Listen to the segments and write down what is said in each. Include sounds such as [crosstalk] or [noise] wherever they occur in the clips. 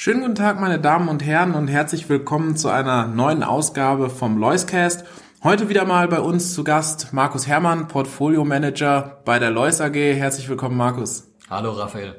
Schönen guten Tag, meine Damen und Herren, und herzlich willkommen zu einer neuen Ausgabe vom Loiscast. Heute wieder mal bei uns zu Gast Markus Herrmann, Portfolio Manager bei der Lois AG. Herzlich willkommen, Markus. Hallo, Raphael.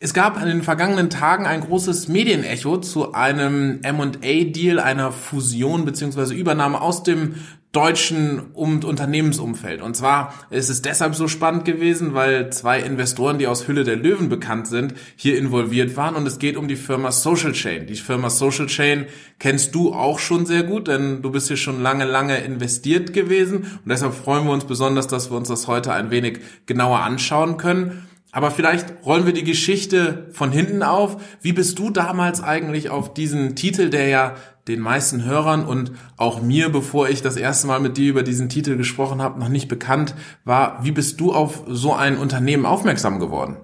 Es gab in den vergangenen Tagen ein großes Medienecho zu einem M&A-Deal, einer Fusion bzw. Übernahme aus dem deutschen und Unternehmensumfeld. Und zwar ist es deshalb so spannend gewesen, weil zwei Investoren, die aus Hülle der Löwen bekannt sind, hier involviert waren. Und es geht um die Firma Social Chain. Die Firma Social Chain kennst du auch schon sehr gut, denn du bist hier schon lange, lange investiert gewesen. Und deshalb freuen wir uns besonders, dass wir uns das heute ein wenig genauer anschauen können. Aber vielleicht rollen wir die Geschichte von hinten auf. Wie bist du damals eigentlich auf diesen Titel, der ja den meisten Hörern und auch mir, bevor ich das erste Mal mit dir über diesen Titel gesprochen habe, noch nicht bekannt war. Wie bist du auf so ein Unternehmen aufmerksam geworden?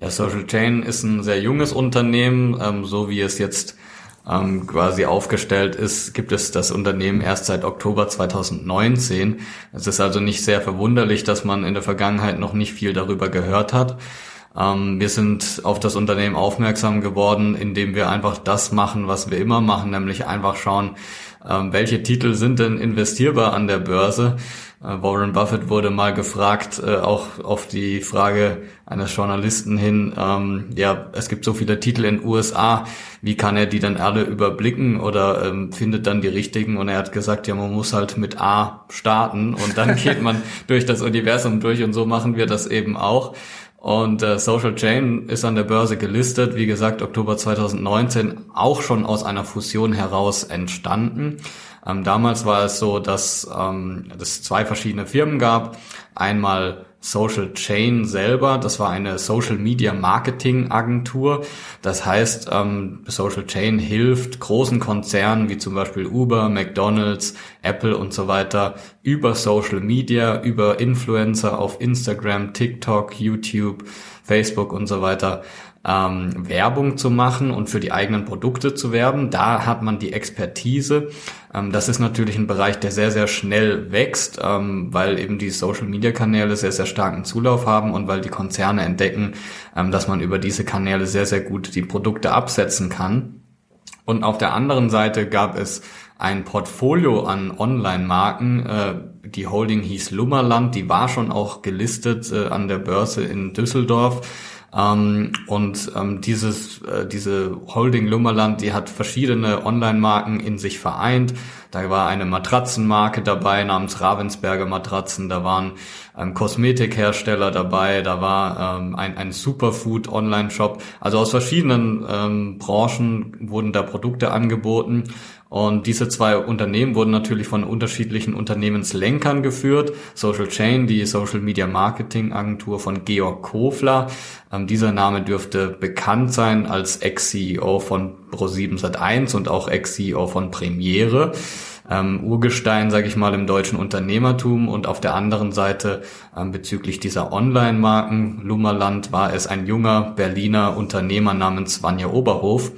Ja, Social Chain ist ein sehr junges Unternehmen, ähm, so wie es jetzt ähm, quasi aufgestellt ist, gibt es das Unternehmen erst seit Oktober 2019. Es ist also nicht sehr verwunderlich, dass man in der Vergangenheit noch nicht viel darüber gehört hat. Ähm, wir sind auf das Unternehmen aufmerksam geworden, indem wir einfach das machen, was wir immer machen, nämlich einfach schauen, ähm, welche Titel sind denn investierbar an der Börse. Äh, Warren Buffett wurde mal gefragt, äh, auch auf die Frage eines Journalisten hin, ähm, ja, es gibt so viele Titel in den USA, wie kann er die dann alle überblicken oder ähm, findet dann die richtigen? Und er hat gesagt, ja, man muss halt mit A starten und dann [laughs] geht man durch das Universum durch und so machen wir das eben auch. Und äh, Social Chain ist an der Börse gelistet, wie gesagt, Oktober 2019, auch schon aus einer Fusion heraus entstanden. Ähm, damals war es so, dass ähm, es zwei verschiedene Firmen gab. Einmal Social Chain selber, das war eine Social Media Marketing Agentur. Das heißt, ähm, Social Chain hilft großen Konzernen wie zum Beispiel Uber, McDonald's, Apple und so weiter über Social Media, über Influencer auf Instagram, TikTok, YouTube, Facebook und so weiter ähm, Werbung zu machen und für die eigenen Produkte zu werben. Da hat man die Expertise. Ähm, das ist natürlich ein Bereich, der sehr, sehr schnell wächst, ähm, weil eben die Social-Media-Kanäle sehr, sehr starken Zulauf haben und weil die Konzerne entdecken, ähm, dass man über diese Kanäle sehr, sehr gut die Produkte absetzen kann. Und auf der anderen Seite gab es ein Portfolio an Online-Marken. Äh, die Holding hieß Lummerland, die war schon auch gelistet äh, an der Börse in Düsseldorf ähm, und ähm, dieses, äh, diese Holding Lummerland, die hat verschiedene Online-Marken in sich vereint. Da war eine Matratzenmarke dabei namens Ravensberger Matratzen, da waren ähm, Kosmetikhersteller dabei, da war ähm, ein, ein Superfood-Online-Shop. Also aus verschiedenen ähm, Branchen wurden da Produkte angeboten und diese zwei Unternehmen wurden natürlich von unterschiedlichen Unternehmenslenkern geführt. Social Chain, die Social Media Marketing Agentur von Georg Kofler. Ähm, dieser Name dürfte bekannt sein als Ex-CEO von Pro7 Sat1 und auch Ex-CEO von Premiere. Ähm, Urgestein, sage ich mal, im deutschen Unternehmertum und auf der anderen Seite ähm, bezüglich dieser Online-Marken Lummerland war es ein junger Berliner Unternehmer namens Vanja Oberhof,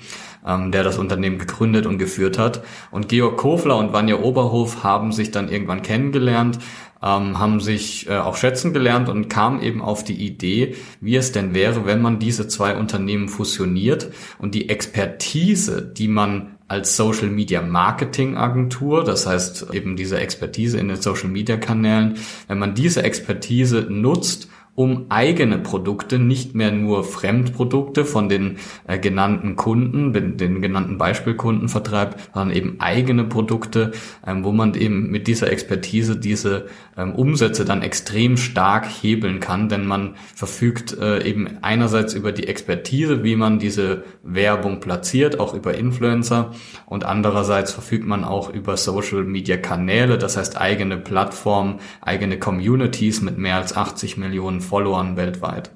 ähm, der das Unternehmen gegründet und geführt hat. Und Georg Kofler und Vanja Oberhof haben sich dann irgendwann kennengelernt, ähm, haben sich äh, auch schätzen gelernt und kamen eben auf die Idee, wie es denn wäre, wenn man diese zwei Unternehmen fusioniert und die Expertise, die man als Social Media Marketing Agentur, das heißt eben diese Expertise in den Social Media Kanälen, wenn man diese Expertise nutzt, um eigene Produkte, nicht mehr nur Fremdprodukte von den äh, genannten Kunden, den, genannten Beispielkunden vertreibt, sondern eben eigene Produkte, ähm, wo man eben mit dieser Expertise diese ähm, Umsätze dann extrem stark hebeln kann, denn man verfügt äh, eben einerseits über die Expertise, wie man diese Werbung platziert, auch über Influencer und andererseits verfügt man auch über Social Media Kanäle, das heißt eigene Plattformen, eigene Communities mit mehr als 80 Millionen Followern weltweit.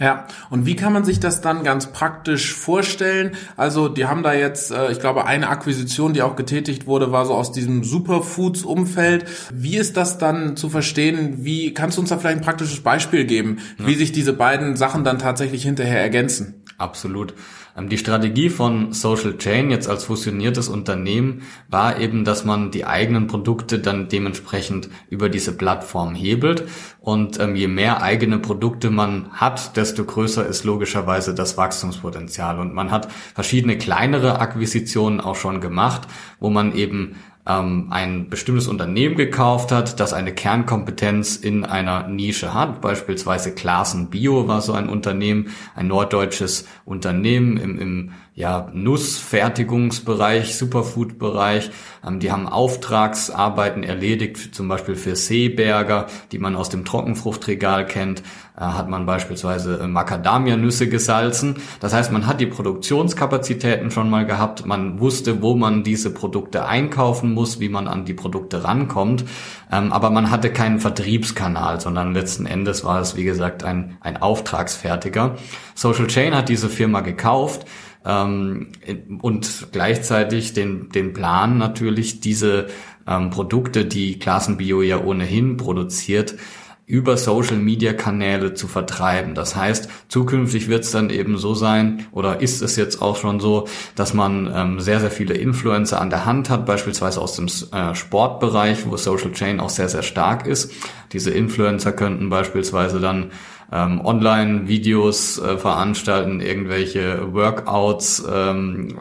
Ja, und wie kann man sich das dann ganz praktisch vorstellen? Also, die haben da jetzt, äh, ich glaube, eine Akquisition, die auch getätigt wurde, war so aus diesem Superfoods-Umfeld. Wie ist das dann zu verstehen? Wie kannst du uns da vielleicht ein praktisches Beispiel geben, ja. wie sich diese beiden Sachen dann tatsächlich hinterher ergänzen? Absolut. Ähm, die Strategie von Social Chain jetzt als fusioniertes Unternehmen war eben, dass man die eigenen Produkte dann dementsprechend über diese Plattform hebelt. Und ähm, je mehr eigene Produkte man hat, desto größer ist logischerweise das Wachstumspotenzial. Und man hat verschiedene kleinere Akquisitionen auch schon gemacht, wo man eben ähm, ein bestimmtes Unternehmen gekauft hat, das eine Kernkompetenz in einer Nische hat. Beispielsweise Klassen Bio war so ein Unternehmen, ein norddeutsches Unternehmen im, im ja, Nussfertigungsbereich, Superfood-Bereich. Ähm, die haben Auftragsarbeiten erledigt, zum Beispiel für Seeberger, die man aus dem Trockenfruchtregal kennt, äh, hat man beispielsweise äh, Macadamia-Nüsse gesalzen. Das heißt, man hat die Produktionskapazitäten schon mal gehabt, man wusste, wo man diese Produkte einkaufen muss, wie man an die Produkte rankommt, ähm, aber man hatte keinen Vertriebskanal, sondern letzten Endes war es, wie gesagt, ein, ein Auftragsfertiger. Social Chain hat diese Firma gekauft, ähm, und gleichzeitig den, den Plan natürlich, diese ähm, Produkte, die Klassenbio ja ohnehin produziert, über Social Media Kanäle zu vertreiben. Das heißt, zukünftig wird es dann eben so sein, oder ist es jetzt auch schon so, dass man ähm, sehr, sehr viele Influencer an der Hand hat, beispielsweise aus dem äh, Sportbereich, wo Social Chain auch sehr, sehr stark ist. Diese Influencer könnten beispielsweise dann ähm, Online-Videos äh, veranstalten, irgendwelche Workouts ähm,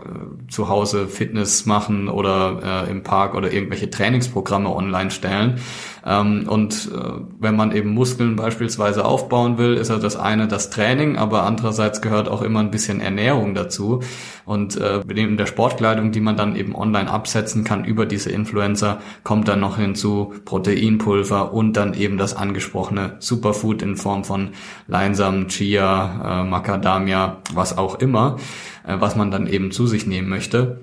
zu Hause Fitness machen oder äh, im Park oder irgendwelche Trainingsprogramme online stellen. Ähm, und äh, wenn man eben Muskeln beispielsweise aufbauen will, ist ja das eine das Training, aber andererseits gehört auch immer ein bisschen Ernährung dazu. Und äh, neben der Sportkleidung, die man dann eben online absetzen kann über diese Influencer, kommt dann noch hinzu Proteinpulver und dann eben das angesprochene Superfood in Form von Leinsamen, Chia, äh, Macadamia, was auch immer, was man dann eben zu sich nehmen möchte.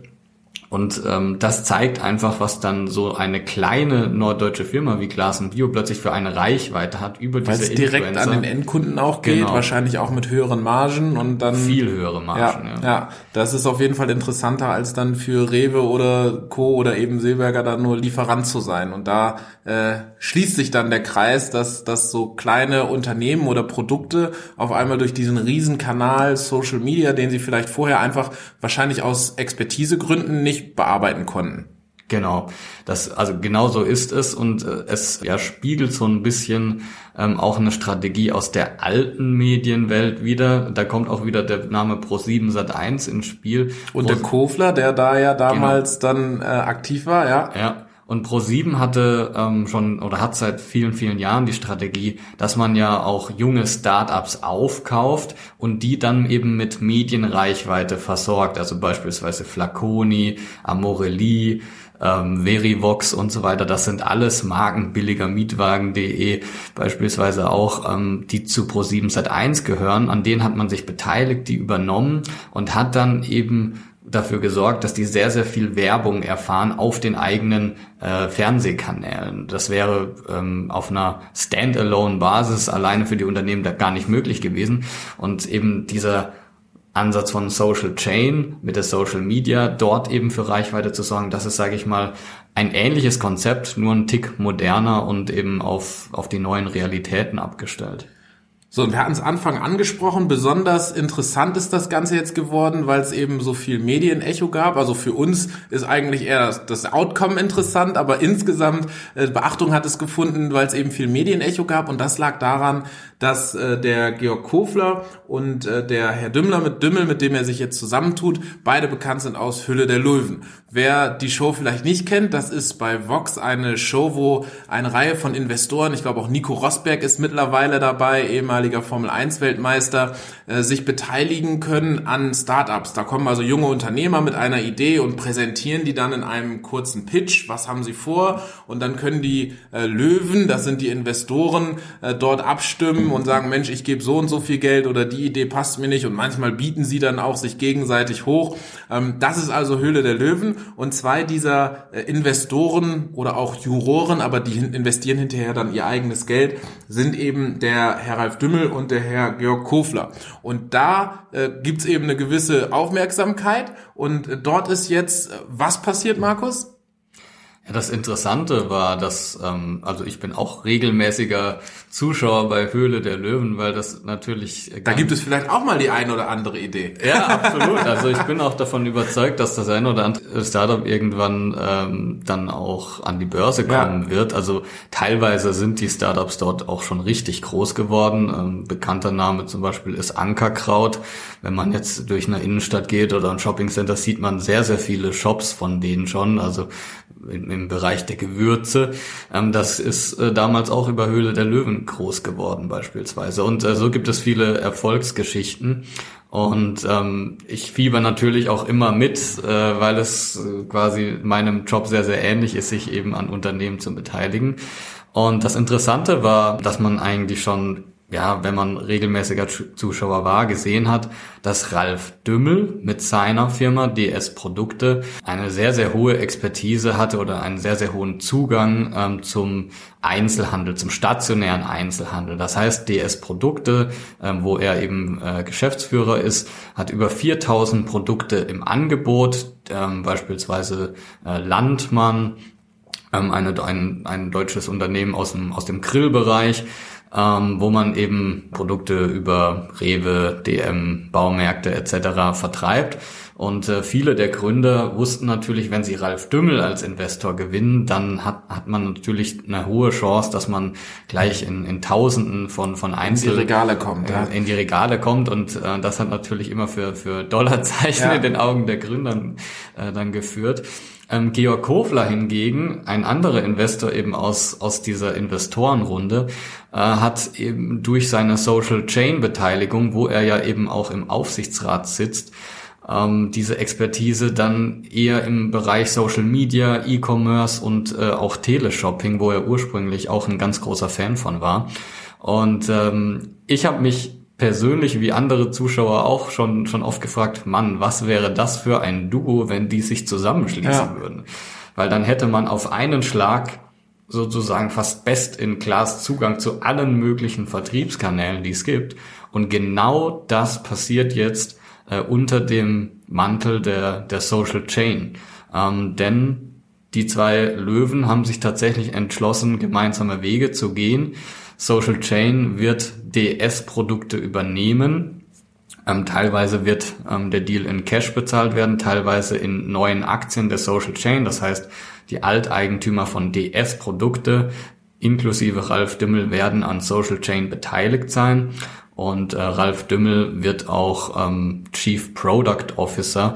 Und ähm, das zeigt einfach, was dann so eine kleine norddeutsche Firma wie Glas Bio plötzlich für eine Reichweite hat über Weil diese es direkt an den Endkunden auch geht, genau. wahrscheinlich auch mit höheren Margen und dann viel höhere Margen. Ja, ja, ja, das ist auf jeden Fall interessanter als dann für Rewe oder Co oder eben Seeberger dann nur Lieferant zu sein. Und da äh, schließt sich dann der Kreis, dass dass so kleine Unternehmen oder Produkte auf einmal durch diesen Riesenkanal Social Media, den sie vielleicht vorher einfach wahrscheinlich aus Expertisegründen nicht nicht bearbeiten konnten. Genau, das also genau so ist es und äh, es ja spiegelt so ein bisschen ähm, auch eine Strategie aus der alten Medienwelt wieder. Da kommt auch wieder der Name Pro7 Sat1 ins Spiel. Und Pro der Kofler, der da ja damals genau. dann äh, aktiv war, ja. Ja, und Pro7 hatte ähm, schon oder hat seit vielen, vielen Jahren die Strategie, dass man ja auch junge Startups aufkauft und die dann eben mit Medienreichweite versorgt. Also beispielsweise Flaconi, Amorelli, ähm, Verivox und so weiter. Das sind alles Marken billiger Mietwagen.de beispielsweise auch, ähm, die zu Pro7 Sat1 gehören. An denen hat man sich beteiligt, die übernommen und hat dann eben dafür gesorgt, dass die sehr, sehr viel Werbung erfahren auf den eigenen äh, Fernsehkanälen. Das wäre ähm, auf einer Standalone-Basis alleine für die Unternehmen da gar nicht möglich gewesen. Und eben dieser Ansatz von Social Chain mit der Social Media, dort eben für Reichweite zu sorgen, das ist, sage ich mal, ein ähnliches Konzept, nur ein Tick moderner und eben auf, auf die neuen Realitäten abgestellt. So, und wir hatten es Anfang angesprochen, besonders interessant ist das Ganze jetzt geworden, weil es eben so viel Medienecho gab. Also für uns ist eigentlich eher das, das Outcome interessant, aber insgesamt äh, Beachtung hat es gefunden, weil es eben viel Medienecho gab. Und das lag daran, dass äh, der Georg Kofler und äh, der Herr Dümmler mit Dümmel, mit dem er sich jetzt zusammentut, beide bekannt sind aus Hülle der Löwen. Wer die Show vielleicht nicht kennt, das ist bei Vox eine Show, wo eine Reihe von Investoren, ich glaube auch Nico Rosberg ist mittlerweile dabei, ehemaliger Formel 1 Weltmeister, äh, sich beteiligen können an Startups. Da kommen also junge Unternehmer mit einer Idee und präsentieren die dann in einem kurzen Pitch, was haben sie vor und dann können die äh, Löwen, das sind die Investoren, äh, dort abstimmen filmen und sagen, Mensch, ich gebe so und so viel Geld oder die Idee passt mir nicht und manchmal bieten sie dann auch sich gegenseitig hoch. Ähm, das ist also Höhle der Löwen und zwei dieser äh, Investoren oder auch Juroren, aber die investieren hinterher dann ihr eigenes Geld, sind eben der Herr Ralf Dümmel und der Herr Georg Kofler. Und da äh, gibt's eben eine gewisse Aufmerksamkeit und äh, dort ist jetzt, was passiert, Markus? Das Interessante war, dass, ähm, also ich bin auch regelmäßiger Zuschauer bei Höhle der Löwen, weil das natürlich... Da gibt es vielleicht auch mal die eine oder andere Idee. Ja, absolut. Also ich bin auch davon überzeugt, dass das ein oder andere Startup irgendwann ähm, dann auch an die Börse kommen ja. wird. Also teilweise sind die Startups dort auch schon richtig groß geworden. Ähm, bekannter Name zum Beispiel ist Ankerkraut. Wenn man jetzt durch eine Innenstadt geht oder ein Shoppingcenter, sieht man sehr, sehr viele Shops von denen schon. Also im, im Bereich der Gewürze. Ähm, das ist äh, damals auch über Höhle der Löwen groß geworden beispielsweise. Und äh, so gibt es viele Erfolgsgeschichten. Und ähm, ich fieber natürlich auch immer mit, äh, weil es äh, quasi meinem Job sehr, sehr ähnlich ist, sich eben an Unternehmen zu beteiligen. Und das Interessante war, dass man eigentlich schon ja, wenn man regelmäßiger Zuschauer war, gesehen hat, dass Ralf Dümmel mit seiner Firma DS Produkte eine sehr, sehr hohe Expertise hatte oder einen sehr, sehr hohen Zugang ähm, zum Einzelhandel, zum stationären Einzelhandel. Das heißt, DS Produkte, ähm, wo er eben äh, Geschäftsführer ist, hat über 4000 Produkte im Angebot, ähm, beispielsweise äh, Landmann, ähm, eine, ein, ein deutsches Unternehmen aus dem, aus dem Grillbereich, ähm, wo man eben Produkte über Rewe, DM, Baumärkte etc. vertreibt. Und äh, viele der Gründer wussten natürlich, wenn sie Ralf Dümmel als Investor gewinnen, dann hat, hat man natürlich eine hohe Chance, dass man gleich in, in Tausenden von, von Einzel... In die Regale kommt, ja. In die Regale kommt und äh, das hat natürlich immer für, für Dollarzeichen ja. in den Augen der Gründer äh, dann geführt. Ähm, Georg Kofler hingegen, ein anderer Investor eben aus, aus dieser Investorenrunde, äh, hat eben durch seine Social Chain Beteiligung, wo er ja eben auch im Aufsichtsrat sitzt, ähm, diese Expertise dann eher im Bereich Social Media, E-Commerce und äh, auch Teleshopping, wo er ursprünglich auch ein ganz großer Fan von war. Und ähm, ich habe mich persönlich wie andere Zuschauer auch schon, schon oft gefragt, Mann, was wäre das für ein Duo, wenn die sich zusammenschließen ja. würden? Weil dann hätte man auf einen Schlag sozusagen fast best in Class Zugang zu allen möglichen Vertriebskanälen, die es gibt. Und genau das passiert jetzt äh, unter dem Mantel der, der Social Chain. Ähm, denn die zwei Löwen haben sich tatsächlich entschlossen, gemeinsame Wege zu gehen. Social Chain wird DS-Produkte übernehmen. Ähm, teilweise wird ähm, der Deal in Cash bezahlt werden, teilweise in neuen Aktien der Social Chain. Das heißt, die Alteigentümer von DS-Produkte inklusive Ralf Dümmel werden an Social Chain beteiligt sein. Und äh, Ralf Dümmel wird auch ähm, Chief Product Officer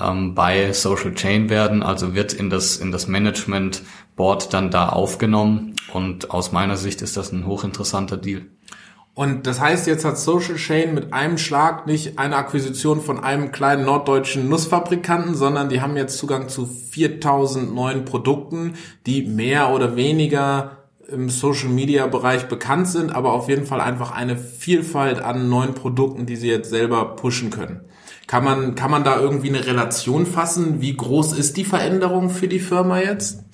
ähm, bei Social Chain werden, also wird in das, in das Management Board dann da aufgenommen. Und aus meiner Sicht ist das ein hochinteressanter Deal. Und das heißt, jetzt hat Social Chain mit einem Schlag nicht eine Akquisition von einem kleinen norddeutschen Nussfabrikanten, sondern die haben jetzt Zugang zu 4000 neuen Produkten, die mehr oder weniger im Social Media Bereich bekannt sind, aber auf jeden Fall einfach eine Vielfalt an neuen Produkten, die sie jetzt selber pushen können. Kann man, kann man da irgendwie eine Relation fassen? Wie groß ist die Veränderung für die Firma jetzt?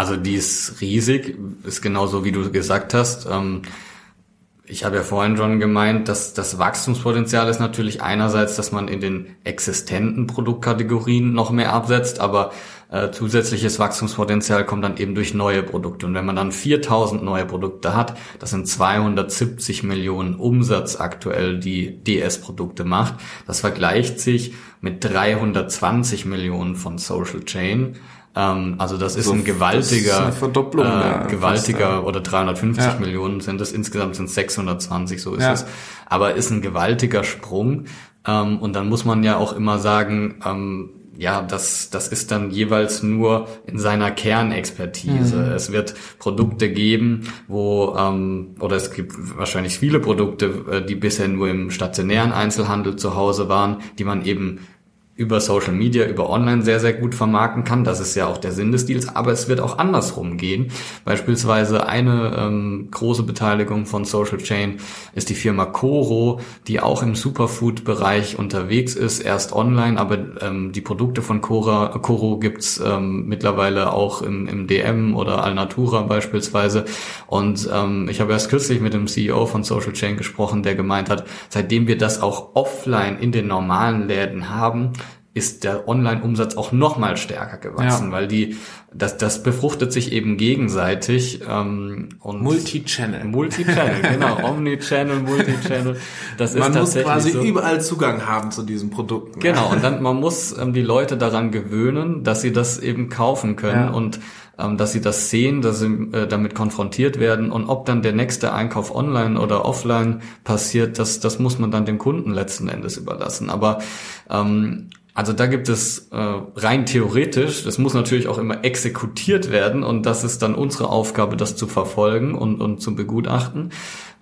Also die ist riesig, ist genauso wie du gesagt hast. Ähm, ich habe ja vorhin schon gemeint, dass das Wachstumspotenzial ist natürlich einerseits, dass man in den existenten Produktkategorien noch mehr absetzt, aber äh, zusätzliches Wachstumspotenzial kommt dann eben durch neue Produkte. Und wenn man dann 4000 neue Produkte hat, das sind 270 Millionen Umsatz aktuell, die DS-Produkte macht. Das vergleicht sich mit 320 Millionen von Social Chain. Ähm, also das ist so, ein gewaltiger, ist äh, ja, gewaltiger fast, ja. oder 350 ja. Millionen sind es, insgesamt sind es 620, so ist es. Aber ist ein gewaltiger Sprung. Ähm, und dann muss man ja auch immer sagen, ähm, ja, das, das ist dann jeweils nur in seiner Kernexpertise. Mhm. Es wird Produkte geben, wo, ähm, oder es gibt wahrscheinlich viele Produkte, äh, die bisher nur im stationären Einzelhandel zu Hause waren, die man eben über Social Media, über Online sehr, sehr gut vermarkten kann. Das ist ja auch der Sinn des Deals, aber es wird auch andersrum gehen. Beispielsweise eine ähm, große Beteiligung von Social Chain ist die Firma Coro, die auch im Superfood-Bereich unterwegs ist, erst online, aber ähm, die Produkte von Cora, Coro gibt's ähm, mittlerweile auch im, im DM oder Alnatura beispielsweise. Und ähm, ich habe erst kürzlich mit dem CEO von Social Chain gesprochen, der gemeint hat, seitdem wir das auch offline in den normalen Läden haben, ist der Online-Umsatz auch noch mal stärker gewachsen, ja. weil die das das befruchtet sich eben gegenseitig ähm, und Multi-Channel, Multi-Channel, [laughs] genau, Omni-Channel, Multi-Channel. Das man ist muss quasi so, überall Zugang haben zu diesen Produkten. Genau und dann man muss ähm, die Leute daran gewöhnen, dass sie das eben kaufen können ja. und ähm, dass sie das sehen, dass sie äh, damit konfrontiert werden und ob dann der nächste Einkauf online oder offline passiert, das das muss man dann dem Kunden letzten Endes überlassen. Aber ähm, also da gibt es äh, rein theoretisch, das muss natürlich auch immer exekutiert werden und das ist dann unsere Aufgabe, das zu verfolgen und, und zu begutachten.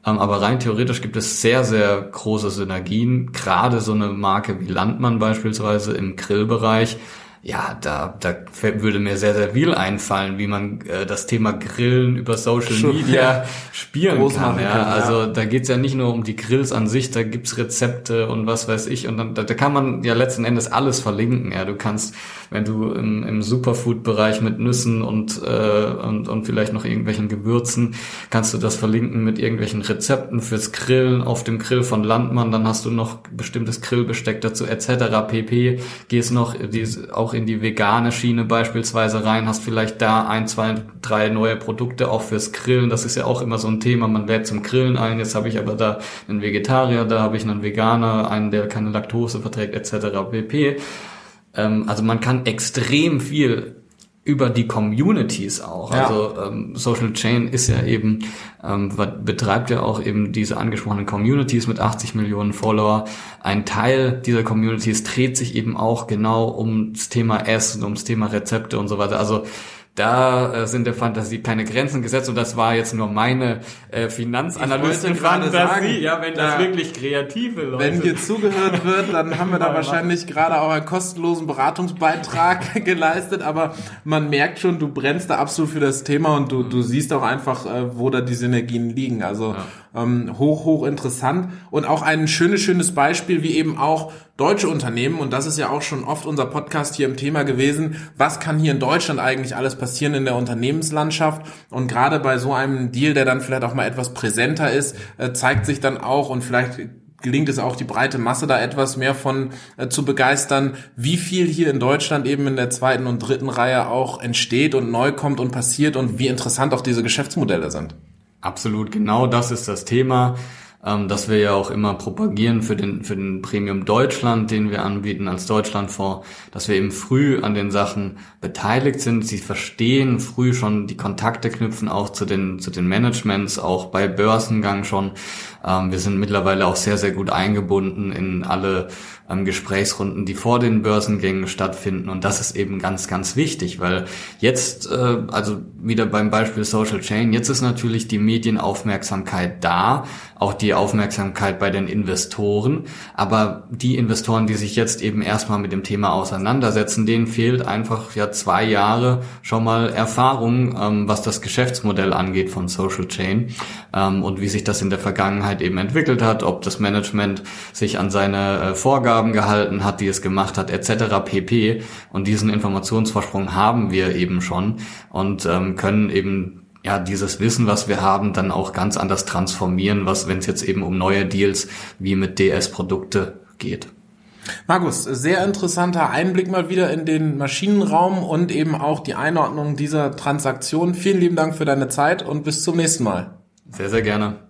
Ähm, aber rein theoretisch gibt es sehr, sehr große Synergien, gerade so eine Marke wie Landmann beispielsweise im Grillbereich ja, da, da würde mir sehr, sehr viel einfallen, wie man äh, das Thema Grillen über Social Media ja. spielen Groß kann. Ja. Kann, Also da geht's ja nicht nur um die Grills an sich, da gibt's Rezepte und was weiß ich. Und dann da, da kann man ja letzten Endes alles verlinken. Ja, du kannst, wenn du im, im Superfood-Bereich mit Nüssen und, äh, und, und vielleicht noch irgendwelchen Gewürzen, kannst du das verlinken mit irgendwelchen Rezepten fürs Grillen auf dem Grill von Landmann, dann hast du noch bestimmtes Grillbesteck dazu etc. pp. Gehst noch die, auch auch in die vegane Schiene beispielsweise rein, hast vielleicht da ein, zwei, drei neue Produkte auch fürs Grillen. Das ist ja auch immer so ein Thema. Man lädt zum Grillen ein. Jetzt habe ich aber da einen Vegetarier, da habe ich einen Veganer, einen, der keine Laktose verträgt, etc. pp. Ähm, also man kann extrem viel über die Communities auch. Ja. Also ähm, Social Chain ist ja eben, ähm, betreibt ja auch eben diese angesprochenen Communities mit 80 Millionen Follower. Ein Teil dieser Communities dreht sich eben auch genau ums Thema Essen, ums Thema Rezepte und so weiter. Also da äh, sind der Fantasie keine Grenzen gesetzt und das war jetzt nur meine äh, Finanzanalysten-Fantasie, ja, wenn das wirklich kreative Leute... Wenn hier zugehört wird, dann haben wir da wahrscheinlich gerade auch einen kostenlosen Beratungsbeitrag [laughs] geleistet, aber man merkt schon, du brennst da absolut für das Thema und du, du siehst auch einfach, äh, wo da die Synergien liegen. Also ja. ähm, hoch, hoch interessant und auch ein schönes, schönes Beispiel, wie eben auch deutsche Unternehmen, und das ist ja auch schon oft unser Podcast hier im Thema gewesen, was kann hier in Deutschland eigentlich alles passieren in der Unternehmenslandschaft? Und gerade bei so einem Deal, der dann vielleicht auch mal etwas präsenter ist, äh, zeigt sich dann auch und vielleicht gelingt es auch die breite Masse da etwas mehr von äh, zu begeistern, wie viel hier in Deutschland eben in der zweiten und dritten Reihe auch entsteht und neu kommt und passiert und wie interessant auch diese Geschäftsmodelle sind. Absolut, genau das ist das Thema ähm, dass wir ja auch immer propagieren für den, für den Premium Deutschland, den wir anbieten als Deutschlandfonds, dass wir eben früh an den Sachen beteiligt sind. Sie verstehen früh schon die Kontakte knüpfen auch zu den, zu den Managements, auch bei Börsengang schon. Ähm, wir sind mittlerweile auch sehr, sehr gut eingebunden in alle ähm, Gesprächsrunden, die vor den Börsengängen stattfinden. Und das ist eben ganz, ganz wichtig, weil jetzt, äh, also wieder beim Beispiel Social Chain, jetzt ist natürlich die Medienaufmerksamkeit da, auch die Aufmerksamkeit bei den Investoren. Aber die Investoren, die sich jetzt eben erstmal mit dem Thema auseinandersetzen, denen fehlt einfach ja zwei Jahre schon mal Erfahrung, ähm, was das Geschäftsmodell angeht von Social Chain ähm, und wie sich das in der Vergangenheit eben entwickelt hat, ob das Management sich an seine äh, Vorgaben gehalten hat, die es gemacht hat, etc. pp. Und diesen Informationsvorsprung haben wir eben schon und ähm, können eben ja, dieses Wissen, was wir haben, dann auch ganz anders transformieren, was, wenn es jetzt eben um neue Deals wie mit DS-Produkte geht. Markus, sehr interessanter Einblick mal wieder in den Maschinenraum und eben auch die Einordnung dieser Transaktion. Vielen lieben Dank für deine Zeit und bis zum nächsten Mal. Sehr, sehr gerne.